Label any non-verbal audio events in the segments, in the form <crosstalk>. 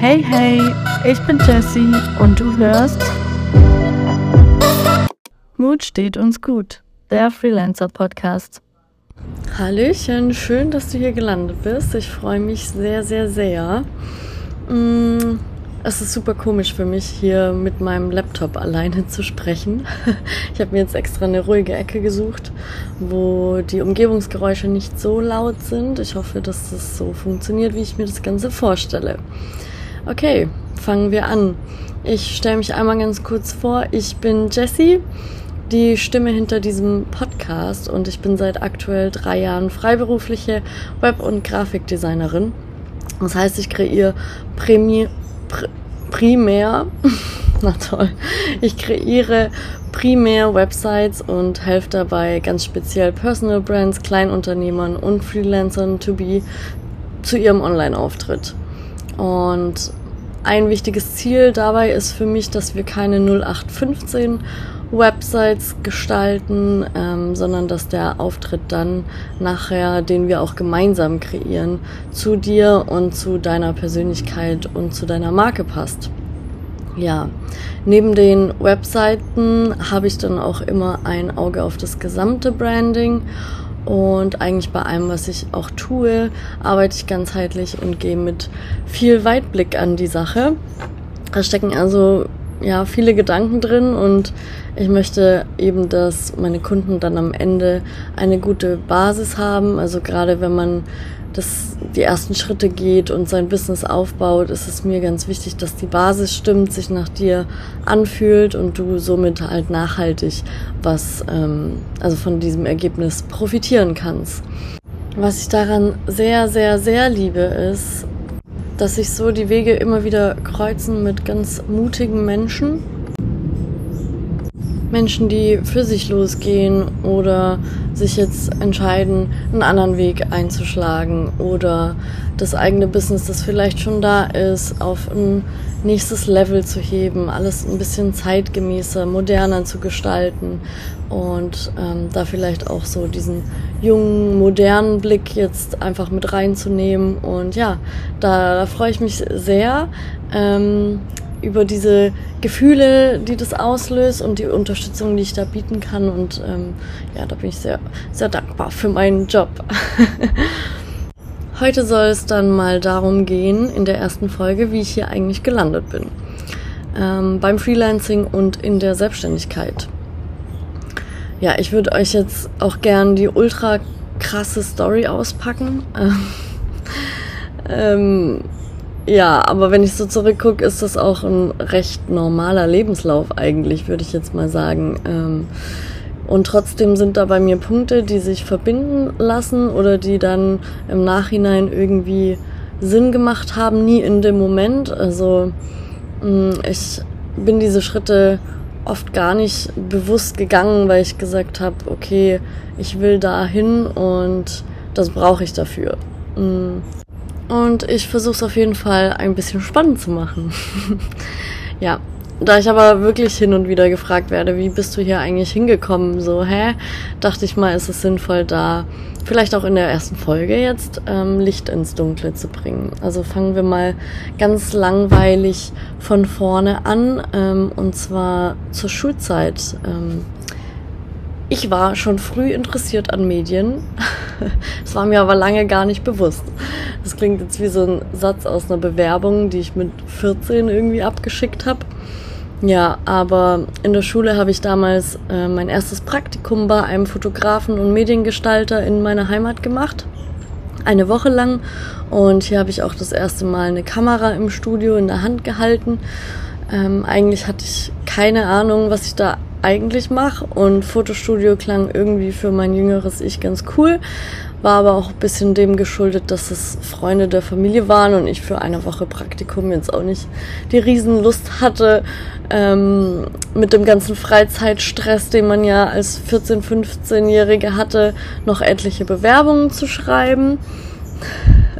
Hey, hey, ich bin Jessie und du hörst Mut steht uns gut, der Freelancer Podcast. Hallöchen, schön, dass du hier gelandet bist. Ich freue mich sehr, sehr, sehr. Mm, es ist super komisch für mich, hier mit meinem Laptop alleine zu sprechen. <laughs> Ich habe mir jetzt extra eine ruhige Ecke gesucht, wo die Umgebungsgeräusche nicht so laut sind. Ich hoffe, dass das so funktioniert, wie ich mir das Ganze vorstelle. Okay, fangen wir an. Ich stelle mich einmal ganz kurz vor. Ich bin Jessie, die Stimme hinter diesem Podcast und ich bin seit aktuell drei Jahren freiberufliche Web- und Grafikdesignerin. Das heißt, ich kreiere Prämie primär, <laughs> na toll, ich kreiere primär Websites und helfe dabei ganz speziell Personal Brands, Kleinunternehmern und Freelancern to be zu ihrem Online-Auftritt. Und ein wichtiges Ziel dabei ist für mich, dass wir keine 0815 Websites gestalten, ähm, sondern dass der Auftritt dann nachher, den wir auch gemeinsam kreieren, zu dir und zu deiner Persönlichkeit und zu deiner Marke passt. Ja, neben den Webseiten habe ich dann auch immer ein Auge auf das gesamte Branding und eigentlich bei allem, was ich auch tue, arbeite ich ganzheitlich und gehe mit viel Weitblick an die Sache. Da stecken also ja viele Gedanken drin und ich möchte eben, dass meine Kunden dann am Ende eine gute Basis haben. Also gerade wenn man das, die ersten Schritte geht und sein Business aufbaut, ist es mir ganz wichtig, dass die Basis stimmt, sich nach dir anfühlt und du somit halt nachhaltig was, ähm, also von diesem Ergebnis profitieren kannst. Was ich daran sehr, sehr, sehr liebe, ist, dass sich so die Wege immer wieder kreuzen mit ganz mutigen Menschen. Menschen, die für sich losgehen oder sich jetzt entscheiden, einen anderen Weg einzuschlagen oder das eigene Business, das vielleicht schon da ist, auf ein nächstes Level zu heben, alles ein bisschen zeitgemäßer, moderner zu gestalten und ähm, da vielleicht auch so diesen jungen, modernen Blick jetzt einfach mit reinzunehmen. Und ja, da, da freue ich mich sehr. Ähm, über diese Gefühle, die das auslöst und die Unterstützung, die ich da bieten kann. Und ähm, ja, da bin ich sehr, sehr dankbar für meinen Job. <laughs> Heute soll es dann mal darum gehen, in der ersten Folge, wie ich hier eigentlich gelandet bin. Ähm, beim Freelancing und in der Selbstständigkeit. Ja, ich würde euch jetzt auch gern die ultra krasse Story auspacken. <laughs> ähm, ja, aber wenn ich so zurückgucke, ist das auch ein recht normaler Lebenslauf eigentlich, würde ich jetzt mal sagen. Ähm, und trotzdem sind da bei mir Punkte, die sich verbinden lassen oder die dann im Nachhinein irgendwie Sinn gemacht haben, nie in dem Moment. Also mm, ich bin diese Schritte oft gar nicht bewusst gegangen, weil ich gesagt habe, okay, ich will da hin und das brauche ich dafür. Und ich versuche es auf jeden Fall ein bisschen spannend zu machen. <laughs> ja, da ich aber wirklich hin und wieder gefragt werde, wie bist du hier eigentlich hingekommen, so, hä, dachte ich mal, ist es sinnvoll, da vielleicht auch in der ersten Folge jetzt ähm, Licht ins Dunkle zu bringen. Also fangen wir mal ganz langweilig von vorne an, ähm, und zwar zur Schulzeit. Ähm, ich war schon früh interessiert an Medien. <laughs> Das war mir aber lange gar nicht bewusst. Das klingt jetzt wie so ein Satz aus einer Bewerbung, die ich mit 14 irgendwie abgeschickt habe. Ja, aber in der Schule habe ich damals äh, mein erstes Praktikum bei einem Fotografen und Mediengestalter in meiner Heimat gemacht. Eine Woche lang. Und hier habe ich auch das erste Mal eine Kamera im Studio in der Hand gehalten. Ähm, eigentlich hatte ich keine Ahnung, was ich da eigentlich mache. Und Fotostudio klang irgendwie für mein jüngeres Ich ganz cool. War aber auch ein bisschen dem geschuldet, dass es Freunde der Familie waren und ich für eine Woche Praktikum jetzt auch nicht die Riesenlust hatte, ähm, mit dem ganzen Freizeitstress, den man ja als 14-, 15-Jährige hatte, noch etliche Bewerbungen zu schreiben.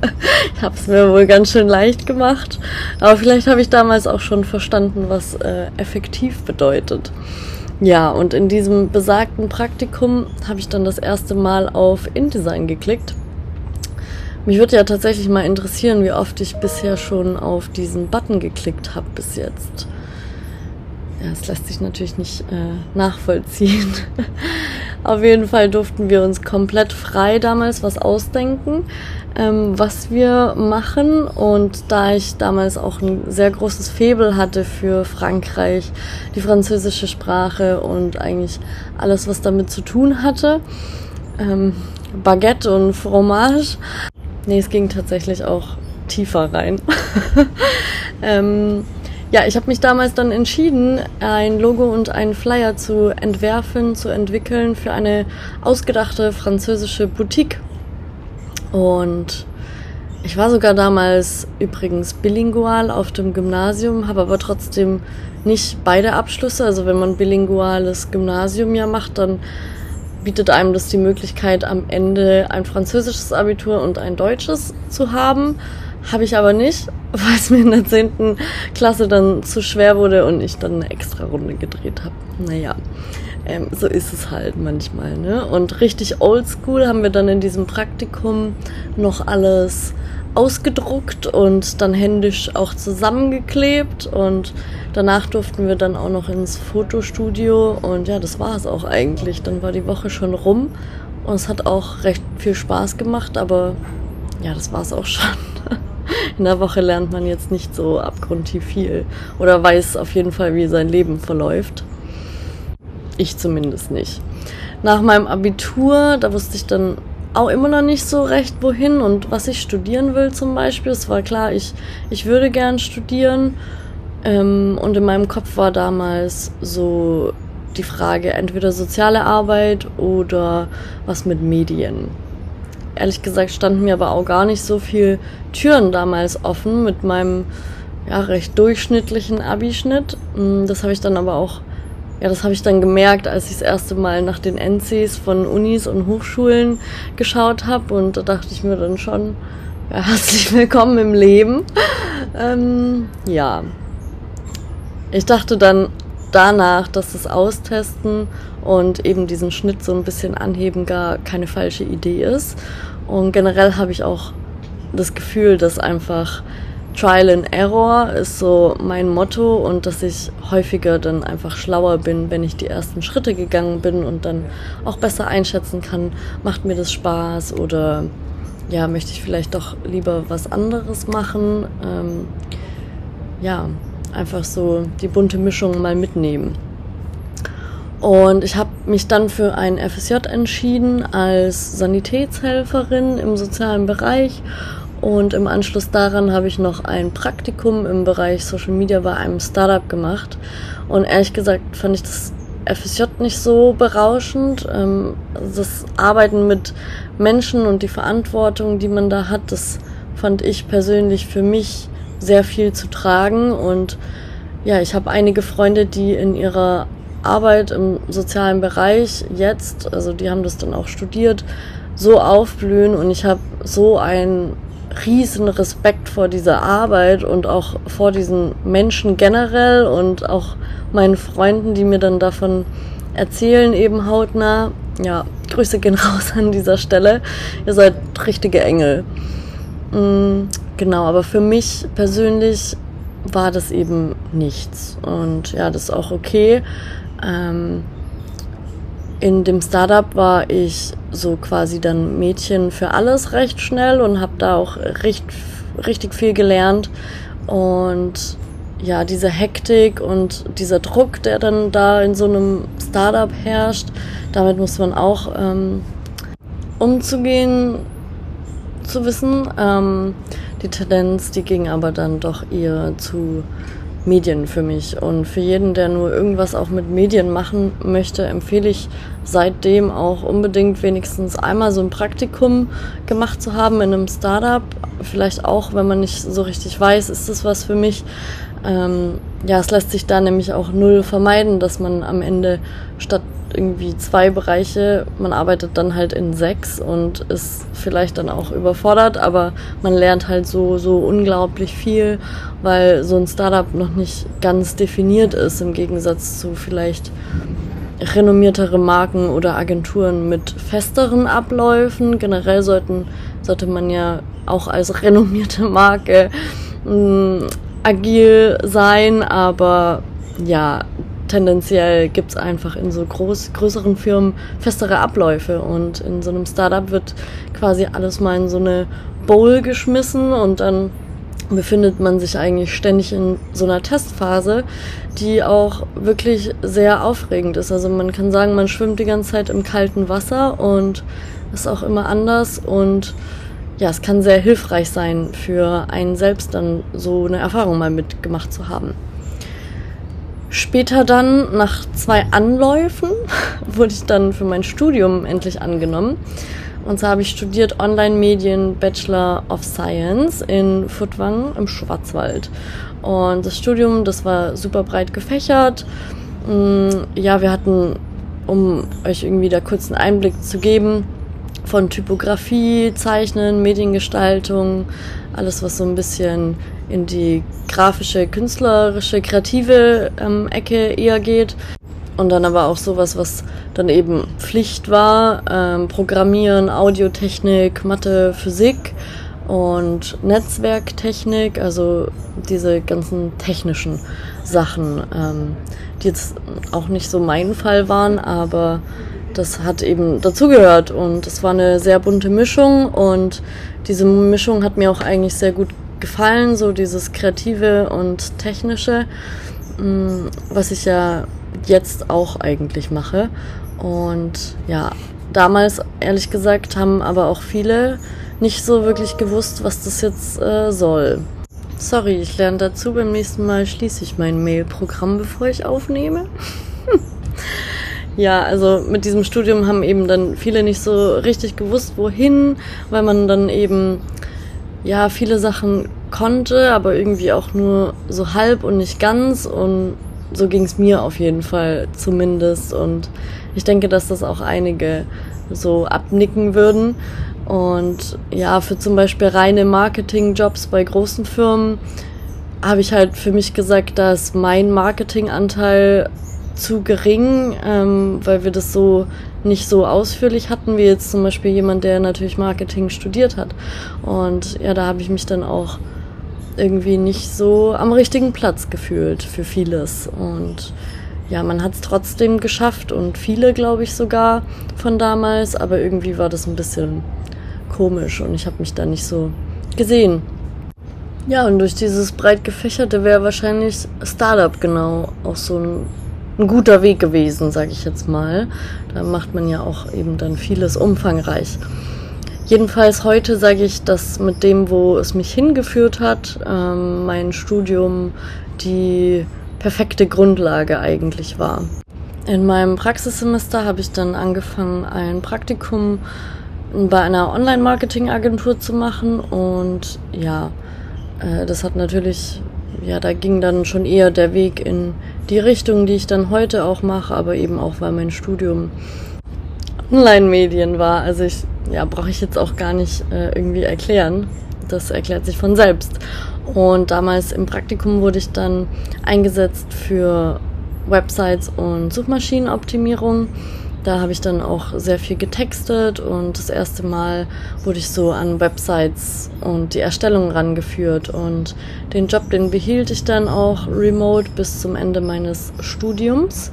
<laughs> ich habe es mir wohl ganz schön leicht gemacht, aber vielleicht habe ich damals auch schon verstanden, was äh, effektiv bedeutet. Ja, und in diesem besagten Praktikum habe ich dann das erste Mal auf InDesign geklickt. mich würde ja tatsächlich mal interessieren, wie oft ich bisher schon auf diesen Button geklickt habe bis jetzt. Ja, es lässt sich natürlich nicht äh, nachvollziehen. <laughs> Auf jeden Fall durften wir uns komplett frei damals was ausdenken, ähm, was wir machen. Und da ich damals auch ein sehr großes Febel hatte für Frankreich, die französische Sprache und eigentlich alles, was damit zu tun hatte, ähm, Baguette und Fromage. Nee, es ging tatsächlich auch tiefer rein. <laughs> ähm, ja, ich habe mich damals dann entschieden, ein Logo und einen Flyer zu entwerfen, zu entwickeln für eine ausgedachte französische Boutique. Und ich war sogar damals übrigens bilingual auf dem Gymnasium, habe aber trotzdem nicht beide Abschlüsse. Also wenn man bilinguales Gymnasium ja macht, dann bietet einem das die Möglichkeit, am Ende ein französisches Abitur und ein deutsches zu haben. Habe ich aber nicht, <laughs> weil es mir in der 10. Klasse dann zu schwer wurde und ich dann eine extra Runde gedreht habe. Naja, ähm, so ist es halt manchmal. Ne? Und richtig oldschool haben wir dann in diesem Praktikum noch alles ausgedruckt und dann händisch auch zusammengeklebt und danach durften wir dann auch noch ins Fotostudio und ja, das war es auch eigentlich. Dann war die Woche schon rum und es hat auch recht viel Spaß gemacht, aber ja, das war es auch schon in der Woche lernt man jetzt nicht so abgrundtief viel oder weiß auf jeden Fall, wie sein Leben verläuft. Ich zumindest nicht. Nach meinem Abitur, da wusste ich dann auch immer noch nicht so recht, wohin und was ich studieren will zum Beispiel. Es war klar, ich, ich würde gern studieren. Ähm, und in meinem Kopf war damals so die Frage, entweder soziale Arbeit oder was mit Medien ehrlich gesagt standen mir aber auch gar nicht so viel Türen damals offen mit meinem ja, recht durchschnittlichen Abischnitt. Mm, das habe ich dann aber auch, ja, das habe ich dann gemerkt, als ich das erste Mal nach den NCs von Unis und Hochschulen geschaut habe und da dachte ich mir dann schon, ja, <laughs> herzlich willkommen im Leben. ähm, ja. Ich dachte dann danach, dass das Austesten und eben diesen Schnitt so ein bisschen anheben gar keine falsche Idee ist. Und generell habe ich auch das Gefühl, dass einfach Trial and Error ist so mein Motto und dass ich häufiger dann einfach schlauer bin, wenn ich die ersten Schritte gegangen bin und dann auch besser einschätzen kann, macht mir das Spaß oder ja, möchte ich vielleicht doch lieber was anderes machen. Ähm, ja, einfach so die bunte Mischung mal mitnehmen. Und ich habe mich dann für ein FSJ entschieden als Sanitätshelferin im sozialen Bereich. Und im Anschluss daran habe ich noch ein Praktikum im Bereich Social Media bei einem Startup gemacht. Und ehrlich gesagt fand ich das FSJ nicht so berauschend. Ähm, das Arbeiten mit Menschen und die Verantwortung, die man da hat, das fand ich persönlich für mich sehr viel zu tragen. Und ja, ich habe einige Freunde, die in ihrer Arbeit im sozialen Bereich jetzt, also die haben das dann auch studiert, so aufblühen und ich habe so einen riesen Respekt vor dieser Arbeit und auch vor diesen Menschen generell und auch meinen Freunden, die mir dann davon erzählen, eben hautnah. Ja, Grüße gehen <laughs> raus an dieser Stelle. Ihr seid richtige Engel. Genau, aber für mich persönlich war das eben nichts. Und ja, das ist auch okay. Ähm, in dem Startup war ich so quasi dann Mädchen für alles recht schnell und habe da auch recht, richtig viel gelernt. Und ja, diese Hektik und dieser Druck, der dann da in so einem Startup herrscht, damit muss man auch ähm, umzugehen zu wissen. Ähm, die Tendenz, die ging aber dann doch eher zu Medien für mich. Und für jeden, der nur irgendwas auch mit Medien machen möchte, empfehle ich seitdem auch unbedingt wenigstens einmal so ein Praktikum gemacht zu haben in einem Startup. Vielleicht auch, wenn man nicht so richtig weiß, ist das was für mich. Ähm, ja, es lässt sich da nämlich auch null vermeiden, dass man am Ende statt irgendwie zwei Bereiche. Man arbeitet dann halt in sechs und ist vielleicht dann auch überfordert, aber man lernt halt so, so unglaublich viel, weil so ein Startup noch nicht ganz definiert ist im Gegensatz zu vielleicht renommiertere Marken oder Agenturen mit festeren Abläufen. Generell sollten, sollte man ja auch als renommierte Marke mm, agil sein, aber ja, tendenziell gibt es einfach in so groß, größeren Firmen festere Abläufe und in so einem Startup wird quasi alles mal in so eine Bowl geschmissen und dann befindet man sich eigentlich ständig in so einer Testphase, die auch wirklich sehr aufregend ist. Also man kann sagen, man schwimmt die ganze Zeit im kalten Wasser und ist auch immer anders und ja, es kann sehr hilfreich sein für einen selbst dann so eine Erfahrung mal mitgemacht zu haben. Später dann, nach zwei Anläufen, <laughs> wurde ich dann für mein Studium endlich angenommen. Und zwar habe ich studiert Online-Medien Bachelor of Science in Furtwangen im Schwarzwald. Und das Studium, das war super breit gefächert. Mm, ja, wir hatten, um euch irgendwie da kurz einen Einblick zu geben, von Typografie, Zeichnen, Mediengestaltung, alles was so ein bisschen in die grafische, künstlerische, kreative ähm, Ecke eher geht. Und dann aber auch sowas, was dann eben Pflicht war, ähm, Programmieren, Audiotechnik, Mathe, Physik und Netzwerktechnik, also diese ganzen technischen Sachen, ähm, die jetzt auch nicht so mein Fall waren, aber das hat eben dazugehört und es war eine sehr bunte Mischung und diese Mischung hat mir auch eigentlich sehr gut gefallen, so dieses Kreative und Technische, mm, was ich ja jetzt auch eigentlich mache. Und ja, damals, ehrlich gesagt, haben aber auch viele nicht so wirklich gewusst, was das jetzt äh, soll. Sorry, ich lerne dazu. Beim nächsten Mal schließe ich mein Mail-Programm, bevor ich aufnehme. <laughs> ja, also mit diesem Studium haben eben dann viele nicht so richtig gewusst, wohin, weil man dann eben ja viele Sachen konnte, aber irgendwie auch nur so halb und nicht ganz und so ging es mir auf jeden Fall zumindest. Und ich denke, dass das auch einige so abnicken würden. Und ja, für zum Beispiel reine Marketingjobs bei großen Firmen habe ich halt für mich gesagt, dass mein Marketinganteil zu gering, ähm, weil wir das so nicht so ausführlich hatten, wie jetzt zum Beispiel jemand, der natürlich Marketing studiert hat. Und ja, da habe ich mich dann auch irgendwie nicht so am richtigen Platz gefühlt für vieles. Und ja, man hat es trotzdem geschafft und viele, glaube ich, sogar von damals, aber irgendwie war das ein bisschen komisch und ich habe mich da nicht so gesehen. Ja, und durch dieses breit gefächerte wäre wahrscheinlich Startup genau auch so ein, ein guter Weg gewesen, sage ich jetzt mal. Da macht man ja auch eben dann vieles umfangreich. Jedenfalls heute sage ich, dass mit dem, wo es mich hingeführt hat, ähm, mein Studium die perfekte Grundlage eigentlich war. In meinem Praxissemester habe ich dann angefangen, ein Praktikum bei einer Online-Marketing-Agentur zu machen und ja, äh, das hat natürlich, ja, da ging dann schon eher der Weg in die Richtung, die ich dann heute auch mache, aber eben auch, weil mein Studium Online-Medien war. Also ich ja, brauche ich jetzt auch gar nicht äh, irgendwie erklären. Das erklärt sich von selbst. Und damals im Praktikum wurde ich dann eingesetzt für Websites und Suchmaschinenoptimierung. Da habe ich dann auch sehr viel getextet und das erste Mal wurde ich so an Websites und die Erstellung rangeführt. Und den Job, den behielt ich dann auch remote bis zum Ende meines Studiums.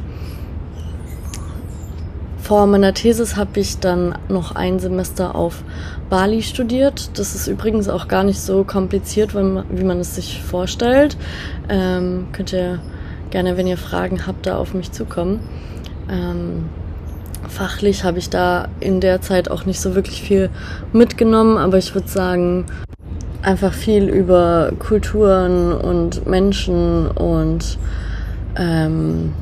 Vor meiner Thesis habe ich dann noch ein Semester auf Bali studiert. Das ist übrigens auch gar nicht so kompliziert, wie man es sich vorstellt. Ähm, könnt ihr gerne, wenn ihr Fragen habt, da auf mich zukommen. Ähm, fachlich habe ich da in der Zeit auch nicht so wirklich viel mitgenommen, aber ich würde sagen, einfach viel über Kulturen und Menschen und ähm,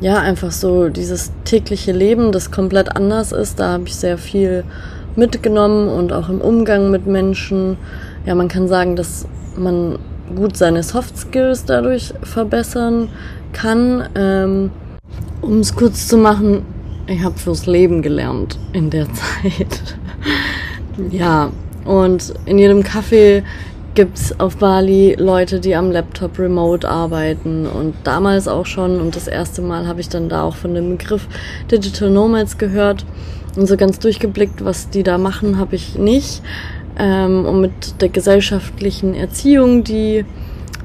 ja, einfach so dieses tägliche Leben, das komplett anders ist. Da habe ich sehr viel mitgenommen und auch im Umgang mit Menschen. Ja, man kann sagen, dass man gut seine Soft Skills dadurch verbessern kann. Ähm, um es kurz zu machen, ich habe fürs Leben gelernt in der <laughs> Zeit. ja, und in jedem Café gibt es auf Bali Leute, die am Laptop remote arbeiten und damals auch schon und das erste Mal habe ich dann da auch von dem Begriff Digital Nomads gehört und so ganz durchgeblickt, was die da machen, habe ich nicht. Ähm, und mit der gesellschaftlichen Erziehung, die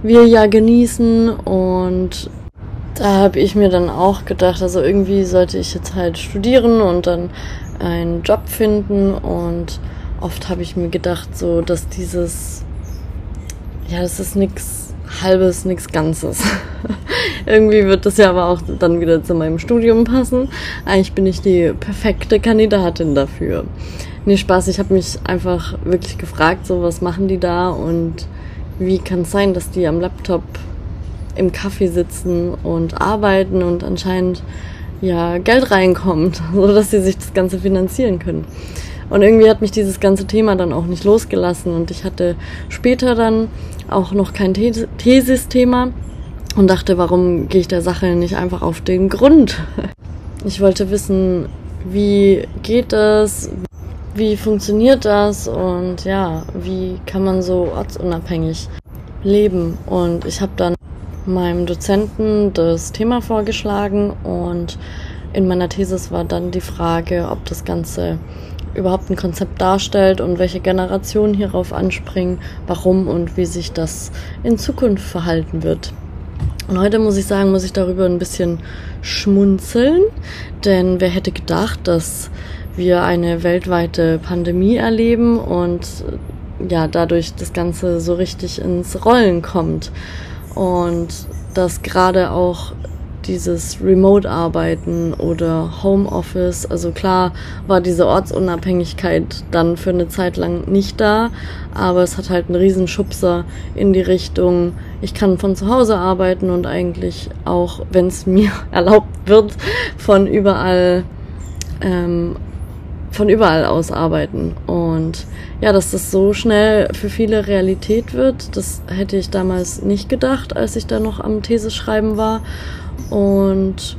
wir ja genießen und da habe ich mir dann auch gedacht, also irgendwie sollte ich jetzt halt studieren und dann einen Job finden und oft habe ich mir gedacht, so dass dieses ja, das ist nichts Halbes, nichts Ganzes. <laughs> Irgendwie wird das ja aber auch dann wieder zu meinem Studium passen. Eigentlich bin ich die perfekte Kandidatin dafür. Nee, Spaß, ich habe mich einfach wirklich gefragt, so was machen die da und wie kann es sein, dass die am Laptop im Kaffee sitzen und arbeiten und anscheinend ja Geld reinkommt, <laughs> so dass sie sich das Ganze finanzieren können. Und irgendwie hat mich dieses ganze Thema dann auch nicht losgelassen und ich hatte später dann auch noch kein Thesis-Thema und dachte, warum gehe ich der Sache nicht einfach auf den Grund? <laughs> Ich wollte wissen, wie geht das? Wie funktioniert das? Und ja, wie kann man so ortsunabhängig leben? Und ich habe dann meinem Dozenten das Thema vorgeschlagen und in meiner Thesis war dann die Frage, ob das Ganze überhaupt ein Konzept darstellt und welche Generationen hierauf anspringen, warum und wie sich das in Zukunft verhalten wird. Und heute muss ich sagen, muss ich darüber ein bisschen schmunzeln, denn wer hätte gedacht, dass wir eine weltweite Pandemie erleben und ja, dadurch das Ganze so richtig ins Rollen kommt. Und dass gerade auch dieses Remote-Arbeiten oder Homeoffice. Also klar war diese Ortsunabhängigkeit dann für eine Zeit lang nicht da, aber es hat halt einen riesen Schubser in die Richtung, ich kann von zu Hause arbeiten und eigentlich auch, wenn es <laughs> mir erlaubt wird, von überall ähm, von überall aus arbeiten. Und ja, dass das so schnell für viele Realität wird, das hätte ich damals nicht gedacht, als ich da noch am Theseschreiben war. Und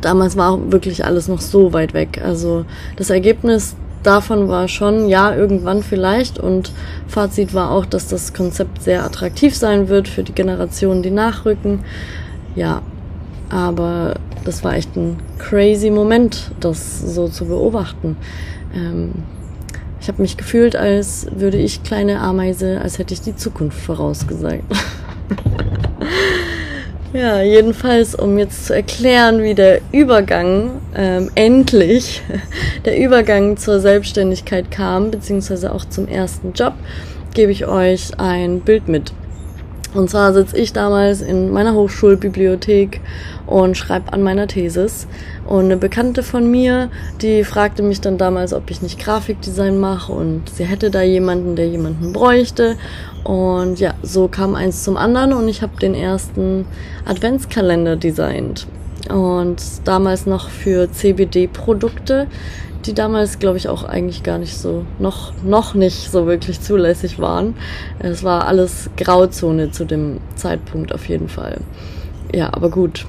damals war wirklich alles noch so weit weg. Also das Ergebnis davon war schon, ja, irgendwann vielleicht. Und Fazit war auch, dass das Konzept sehr attraktiv sein wird für die Generationen, die nachrücken. Ja, aber das war echt ein crazy Moment, das so zu beobachten. Ähm, ich habe mich gefühlt, als würde ich kleine Ameise, als hätte ich die Zukunft vorausgesagt. <laughs> Ja, jedenfalls, um jetzt zu erklären, wie der Übergang ähm, endlich, <laughs> der Übergang zur Selbstständigkeit kam, beziehungsweise auch zum ersten Job, gebe ich euch ein Bild mit. Und zwar sitze ich damals in meiner Hochschulbibliothek und schreibe an meiner Thesis. Und eine Bekannte von mir, die fragte mich dann damals, ob ich nicht Grafikdesign mache und sie hätte da jemanden, der jemanden bräuchte. Und ja, so kam eins zum anderen und ich habe den ersten Adventskalender designt. Und damals noch für CBD-Produkte, die damals, glaube ich, auch eigentlich gar nicht so, noch, noch nicht so wirklich zulässig waren. Es war alles Grauzone zu dem Zeitpunkt auf jeden Fall. Ja, aber gut.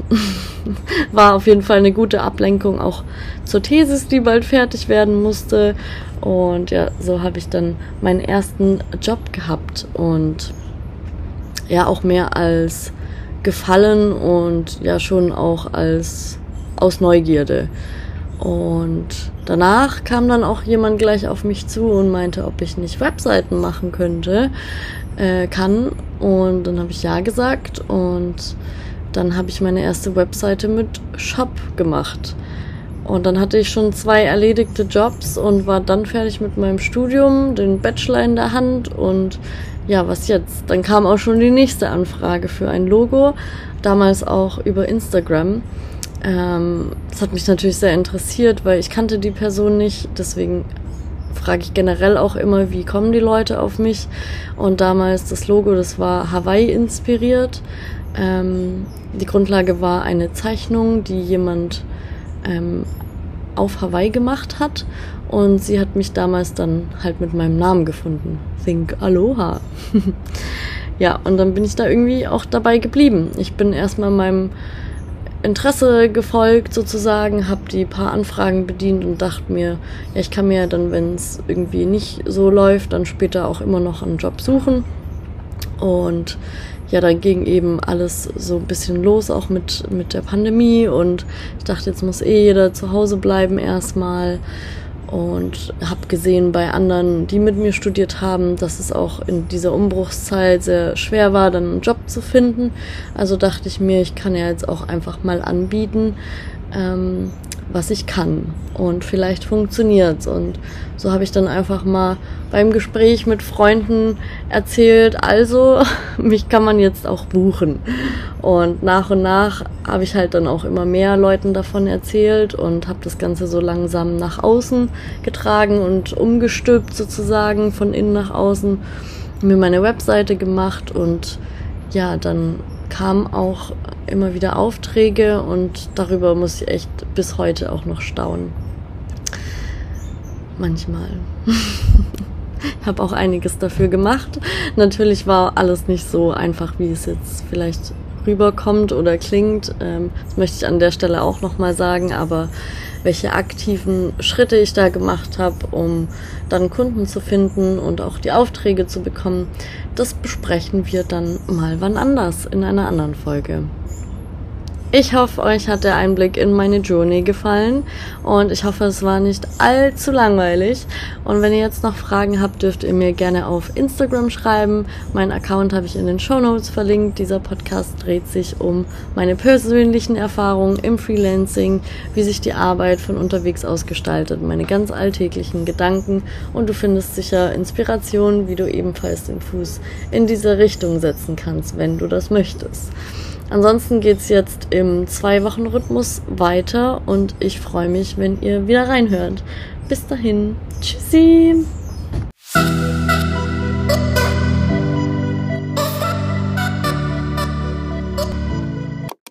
<laughs> War auf jeden Fall eine gute Ablenkung auch zur Thesis, die bald fertig werden musste. Und ja, so habe ich dann meinen ersten Job gehabt und ja, auch mehr als gefallen und ja, schon auch als aus Neugierde. Und danach kam dann auch jemand gleich auf mich zu und meinte, ob ich nicht Webseiten machen könnte, äh, kann. Und dann habe ich ja gesagt und dann habe ich meine erste Webseite mit Shop gemacht. Und dann hatte ich schon zwei erledigte Jobs und war dann fertig mit meinem Studium, den Bachelor in der Hand und ja, was jetzt? Dann kam auch schon die nächste Anfrage für ein Logo, damals auch über Instagram. Ähm, das hat mich natürlich sehr interessiert, weil ich kannte die Person nicht, deswegen frage ich generell auch immer, wie kommen die Leute auf mich. Und damals das Logo, das war Hawaii inspiriert. Ähm, die Grundlage war eine Zeichnung, die jemand ähm, auf Hawaii gemacht hat. Und sie hat mich damals dann halt mit meinem Namen gefunden. Think Aloha. <laughs> ja, und dann bin ich da irgendwie auch dabei geblieben. Ich bin erstmal meinem Interesse gefolgt sozusagen, habe die paar Anfragen bedient und dachte mir, ja, ich kann mir dann, wenn es irgendwie nicht so läuft, dann später auch immer noch einen Job suchen. Und ja, dann ging eben alles so ein bisschen los, auch mit, mit der Pandemie. Und ich dachte, jetzt muss eh jeder zu Hause bleiben erstmal. Und habe gesehen bei anderen, die mit mir studiert haben, dass es auch in dieser Umbruchszeit sehr schwer war, dann einen Job zu finden. Also dachte ich mir, ich kann ja jetzt auch einfach mal anbieten, ähm, was ich kann. Und vielleicht funktioniert's. Und so habe ich dann einfach mal beim Gespräch mit Freunden erzählt, also <laughs> mich kann man jetzt auch buchen. Und nach und nach habe ich halt dann auch immer mehr Leuten davon erzählt und habe das Ganze so langsam nach außen getragen und umgestülpt sozusagen von innen nach außen, mir meine Webseite gemacht und ja, dann kamen auch immer wieder Aufträge und darüber muss ich echt bis heute auch noch staunen. Manchmal. <laughs> ich habe auch einiges dafür gemacht. Natürlich war alles nicht so einfach, wie es jetzt vielleicht rüberkommt oder klingt. Ähm, das möchte ich an der Stelle auch nochmal sagen, aber welche aktiven Schritte ich da gemacht habe, um dann Kunden zu finden und auch die Aufträge zu bekommen, das besprechen wir dann mal wann anders in einer anderen Folge. Ich hoffe, euch hat der Einblick in meine Journey gefallen und ich hoffe, es war nicht allzu langweilig. Und wenn ihr jetzt noch Fragen habt, dürft ihr mir gerne auf Instagram schreiben. Mein Account habe ich in den Show Notes verlinkt. Dieser Podcast dreht sich um meine persönlichen Erfahrungen im Freelancing, wie sich die Arbeit von unterwegs aus gestaltet, meine ganz alltäglichen Gedanken und du findest sicher Inspiration, wie du ebenfalls den Fuß in diese Richtung setzen kannst, wenn du das möchtest. Ansonsten geht's jetzt im Zwei-Wochen-Rhythmus weiter und ich freue mich, wenn ihr wieder reinhört. Bis dahin. Tschüssi.